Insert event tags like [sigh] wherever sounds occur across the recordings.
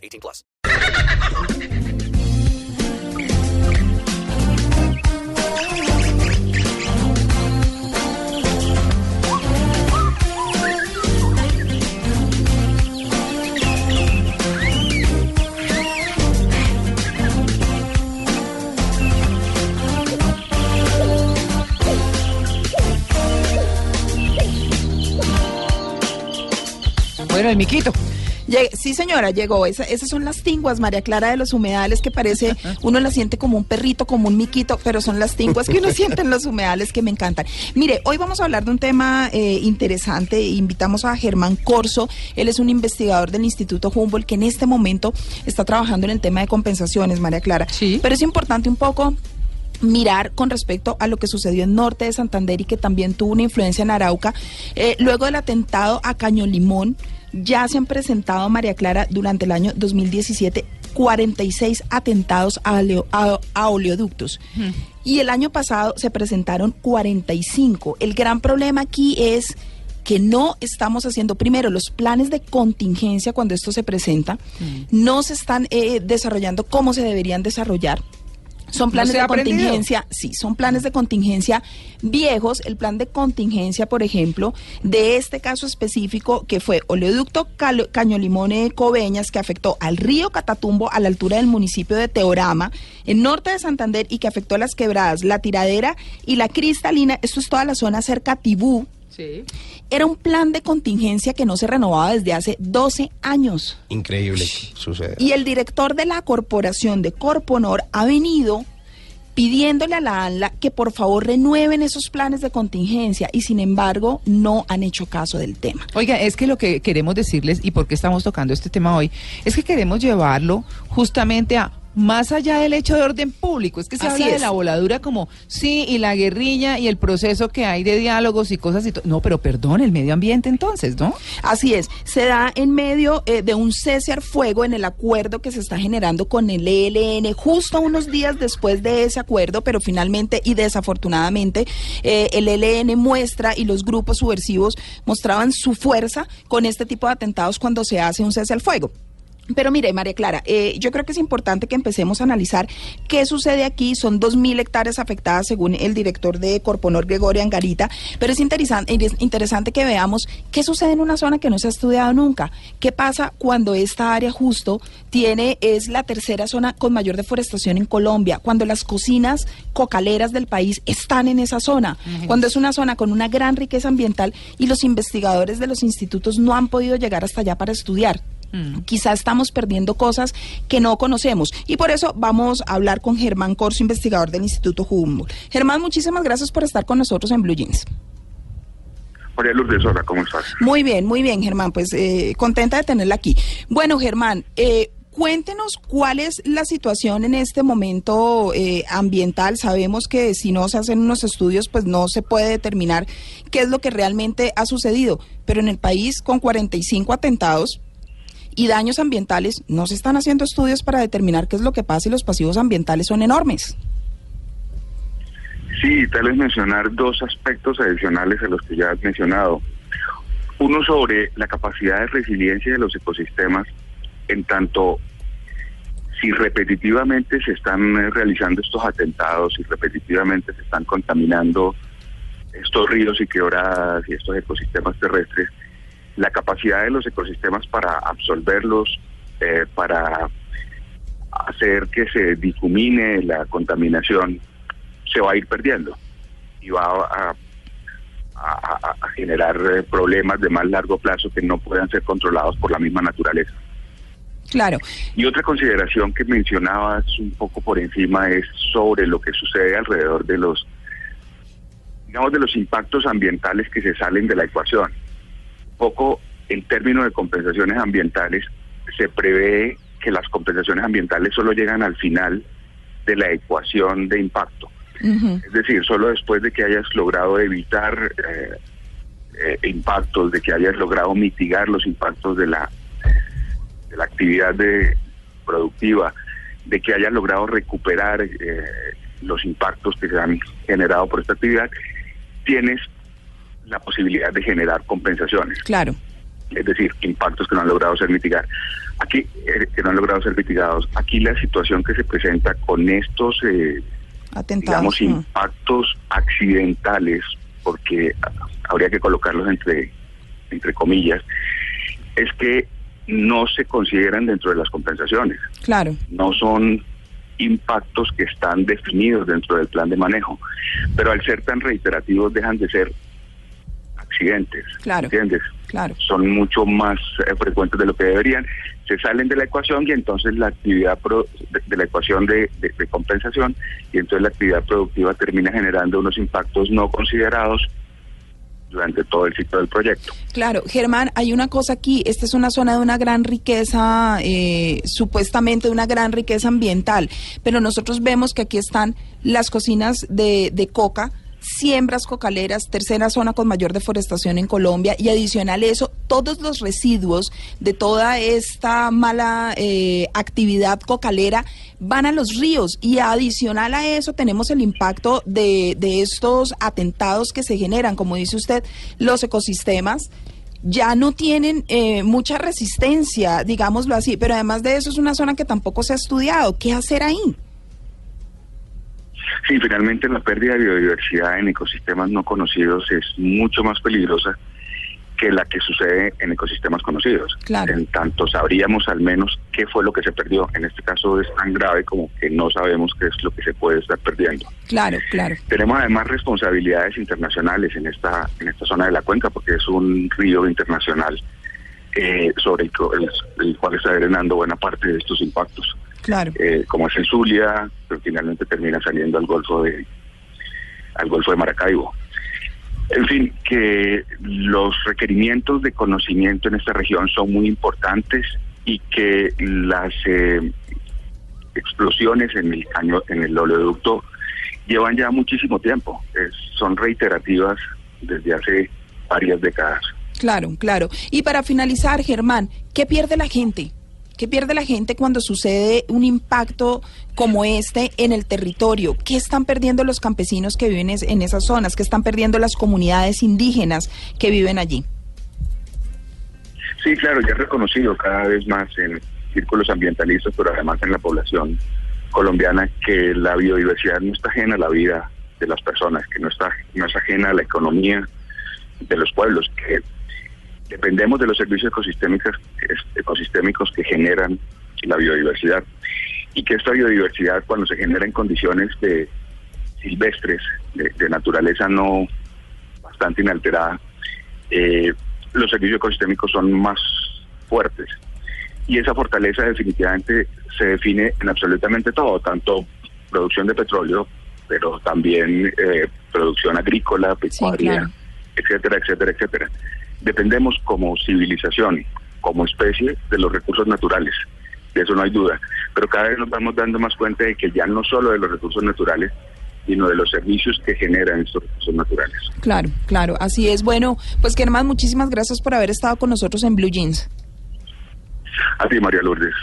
18 plus. Bueno, el miquito. Sí, señora, llegó. Esa- esas son las tinguas, María Clara de los humedales, que parece, [laughs] uno las siente como un perrito, como un miquito, pero son las tinguas que uno [laughs] siente en los humedales que me encantan. Mire, hoy vamos a hablar de un tema eh, interesante. Invitamos a Germán Corso. Él es un investigador del Instituto Humboldt que en este momento está trabajando en el tema de compensaciones, María Clara. Sí. Pero es importante un poco mirar con respecto a lo que sucedió en norte de Santander y que también tuvo una influencia en Arauca. Eh, luego del atentado a Caño Limón, ya se han presentado, María Clara, durante el año 2017, 46 atentados a, oleo- a- a oleoductos. Y el año pasado se presentaron 45. El gran problema aquí es que no estamos haciendo primero los planes de contingencia cuando esto se presenta, no se están eh, desarrollando como se deberían desarrollar. Son planes de aprendido? contingencia, sí, son planes de contingencia viejos. El plan de contingencia, por ejemplo, de este caso específico, que fue oleoducto Calo- Caño Limón eh, Coveñas, que afectó al río Catatumbo a la altura del municipio de Teorama, en norte de Santander, y que afectó a las quebradas, la tiradera y la cristalina. Esto es toda la zona cerca a Tibú. Sí. Era un plan de contingencia que no se renovaba desde hace 12 años. Increíble que suceda. Y el director de la corporación de Corponor ha venido pidiéndole a la ANLA que por favor renueven esos planes de contingencia y sin embargo no han hecho caso del tema. Oiga, es que lo que queremos decirles y por qué estamos tocando este tema hoy es que queremos llevarlo justamente a más allá del hecho de orden público, es que se Así habla de la voladura como sí y la guerrilla y el proceso que hay de diálogos y cosas y todo. No, pero perdón, el medio ambiente entonces, ¿no? Así es, se da en medio eh, de un cese al fuego en el acuerdo que se está generando con el ELN, justo unos días después de ese acuerdo, pero finalmente y desafortunadamente eh, el ELN muestra y los grupos subversivos mostraban su fuerza con este tipo de atentados cuando se hace un cese al fuego. Pero mire, María Clara, eh, yo creo que es importante que empecemos a analizar qué sucede aquí. Son 2.000 hectáreas afectadas según el director de Corponor, Gregorio Angarita, pero es interesante, es interesante que veamos qué sucede en una zona que no se ha estudiado nunca. ¿Qué pasa cuando esta área justo tiene, es la tercera zona con mayor deforestación en Colombia? Cuando las cocinas cocaleras del país están en esa zona, cuando es una zona con una gran riqueza ambiental y los investigadores de los institutos no han podido llegar hasta allá para estudiar. Quizá estamos perdiendo cosas que no conocemos y por eso vamos a hablar con Germán Corso, investigador del Instituto Humboldt. Germán, muchísimas gracias por estar con nosotros en Blue Jeans. María Lourdes, hola, ¿cómo estás? Muy bien, muy bien, Germán, pues eh, contenta de tenerla aquí. Bueno, Germán, eh, cuéntenos cuál es la situación en este momento eh, ambiental. Sabemos que si no se hacen unos estudios, pues no se puede determinar qué es lo que realmente ha sucedido. Pero en el país, con 45 atentados, y daños ambientales, no se están haciendo estudios para determinar qué es lo que pasa y los pasivos ambientales son enormes. Sí, tal vez mencionar dos aspectos adicionales a los que ya has mencionado. Uno sobre la capacidad de resiliencia de los ecosistemas, en tanto si repetitivamente se están eh, realizando estos atentados, si repetitivamente se están contaminando estos ríos y quebradas y estos ecosistemas terrestres, la capacidad de los ecosistemas para absolverlos, eh, para hacer que se difumine la contaminación, se va a ir perdiendo y va a, a- a- a generar eh, problemas de más largo plazo que no puedan ser controlados por la misma naturaleza. Claro, Y otra consideración que mencionabas un poco por encima es sobre lo que sucede alrededor de los, digamos, de los impactos ambientales que se salen de la ecuación. Un poco en términos de compensaciones ambientales se prevé que las compensaciones ambientales solo llegan al final de la ecuación de impacto. Es decir, solo después de que hayas logrado evitar eh, eh, impactos, de que hayas logrado mitigar los impactos de la, de la actividad de, productiva, de que hayas logrado recuperar eh, los impactos que se han generado por esta actividad, tienes la posibilidad de generar compensaciones Claro. es decir, impactos que no han logrado ser mitigados. Aquí, eh, que no han logrado ser mitigados. Aquí la situación que se presenta con estos, eh, Atentados. digamos, impactos accidentales, porque habría que colocarlos entre, entre comillas, es que no se consideran dentro de las compensaciones. Claro. No son impactos que están definidos dentro del plan de manejo, pero al ser tan reiterativos dejan de ser accidentes. Claro. ¿Entiendes? Claro. son mucho más eh, frecuentes de lo que deberían, se salen de la ecuación y entonces la actividad pro- de, de la ecuación de, de- de compensación y entonces la actividad productiva termina generando unos impactos no considerados durante todo el ciclo del proyecto. Claro, Germán, hay una cosa aquí, esta es una zona de una gran riqueza, eh, supuestamente de una gran riqueza ambiental, pero nosotros vemos que aquí están las cocinas de, de coca, siembras cocaleras, tercera zona con mayor deforestación en Colombia y adicional a eso, todos los residuos de toda esta mala eh, actividad cocalera van a los ríos y adicional a eso tenemos el impacto de, de estos atentados que se generan, como dice usted, los ecosistemas ya no tienen eh, mucha resistencia, digámoslo así, pero además de eso es una zona que tampoco se ha estudiado. ¿Qué hacer ahí? Sí, finalmente la pérdida de biodiversidad en ecosistemas no conocidos es mucho más peligrosa que la que sucede en ecosistemas conocidos. Claro. En tanto sabríamos al menos qué fue lo que se perdió. En este caso es tan grave como que no sabemos qué es lo que se puede estar perdiendo. Claro, claro. Tenemos además responsabilidades internacionales en esta en esta zona de la cuenca porque es un río internacional eh, sobre el, el- el cual está drenando buena parte de estos impactos, Claro. eh, como es en Zulia, pero finalmente termina saliendo al Golfo de al Golfo de Maracaibo. En fin, que los requerimientos de conocimiento en esta región son muy importantes y que las eh, explosiones en el caño, en el oleoducto llevan ya muchísimo tiempo, son reiterativas desde hace varias décadas. Claro, claro. Y para finalizar, Germán, ¿qué pierde la gente? ¿Qué pierde la gente cuando sucede un impacto como este en el territorio? ¿Qué están perdiendo los campesinos que viven en esas zonas? ¿Qué están perdiendo las comunidades indígenas que viven allí? Sí, claro, ya reconocido cada vez más en círculos ambientalistas, pero además en la población colombiana que la biodiversidad no está ajena a la vida de las personas, que no está no es ajena a la economía de los pueblos, que dependemos de los servicios ecosistémicos, ecosistémicos que generan la biodiversidad y que esta biodiversidad cuando se genera en condiciones de silvestres, de, de naturaleza no bastante inalterada, eh, los servicios ecosistémicos son más fuertes. Y esa fortaleza definitivamente se define en absolutamente todo, tanto producción de petróleo, pero también eh, producción agrícola, pecuaria, claro. etcétera, etcétera, etcétera. Dependemos como civilización, como especie, de los recursos naturales. De eso no hay duda. Pero cada vez nos vamos dando más cuenta de que ya no solo de los recursos naturales, sino de los servicios que generan estos recursos naturales. Claro, claro, así es. Bueno, pues Germán, muchísimas gracias por haber estado con nosotros en Blue Jeans. A ti, María Lourdes.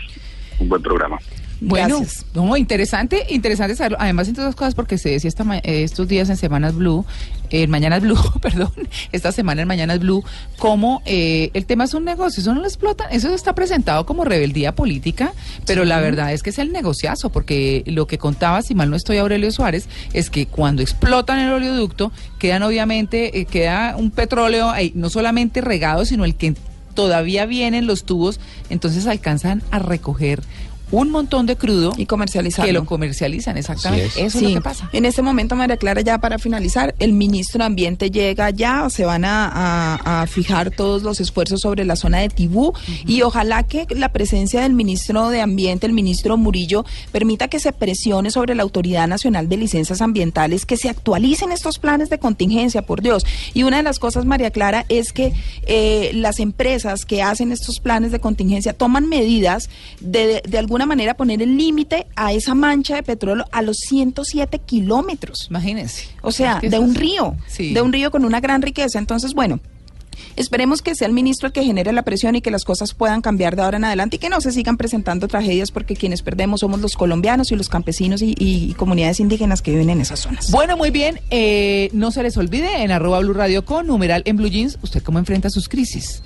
Un buen programa. Bueno, Gracias. no, interesante, interesante saberlo. Además, entre otras cosas, porque se decía esta ma- estos días en Semanas Blue, en Mañanas Blue, [laughs] perdón, esta semana en Mañanas Blue, como eh, el tema es un negocio, eso no lo explotan, eso está presentado como rebeldía política, pero la verdad es que es el negociazo, porque lo que contaba, si mal no estoy Aurelio Suárez, es que cuando explotan el oleoducto, quedan obviamente, eh, queda un petróleo ahí, no solamente regado, sino el que todavía vienen los tubos, entonces alcanzan a recoger un montón de crudo Y comercializarlo. que lo comercializan, exactamente. Es. Eso Sí. es lo que pasa. En este momento, María Clara, ya para finalizar, el ministro de Ambiente llega ya, se van a, a- a fijar todos los esfuerzos sobre la zona de Tibú y ojalá que la presencia del ministro de Ambiente, el ministro Murillo, permita que se presione sobre la Autoridad Nacional de Licencias Ambientales, que se actualicen estos planes de contingencia, por Dios. Y una de las cosas, María Clara, es que eh, las empresas que hacen estos planes de contingencia toman medidas de, de alguna manera poner el límite a esa mancha de petróleo a los 107 kilómetros. Imagínense. O sea, de un río, Sí. de un río con una gran riqueza. Entonces, bueno. Esperemos que sea el ministro el que genere la presión y que las cosas puedan cambiar de ahora en adelante y que no se sigan presentando tragedias porque quienes perdemos somos los colombianos y los campesinos y, y comunidades indígenas que viven en esas zonas. Bueno, muy bien. eh, no se les olvide en arroba Blue Radio con numeral en Blue Jeans, usted cómo enfrenta sus crisis.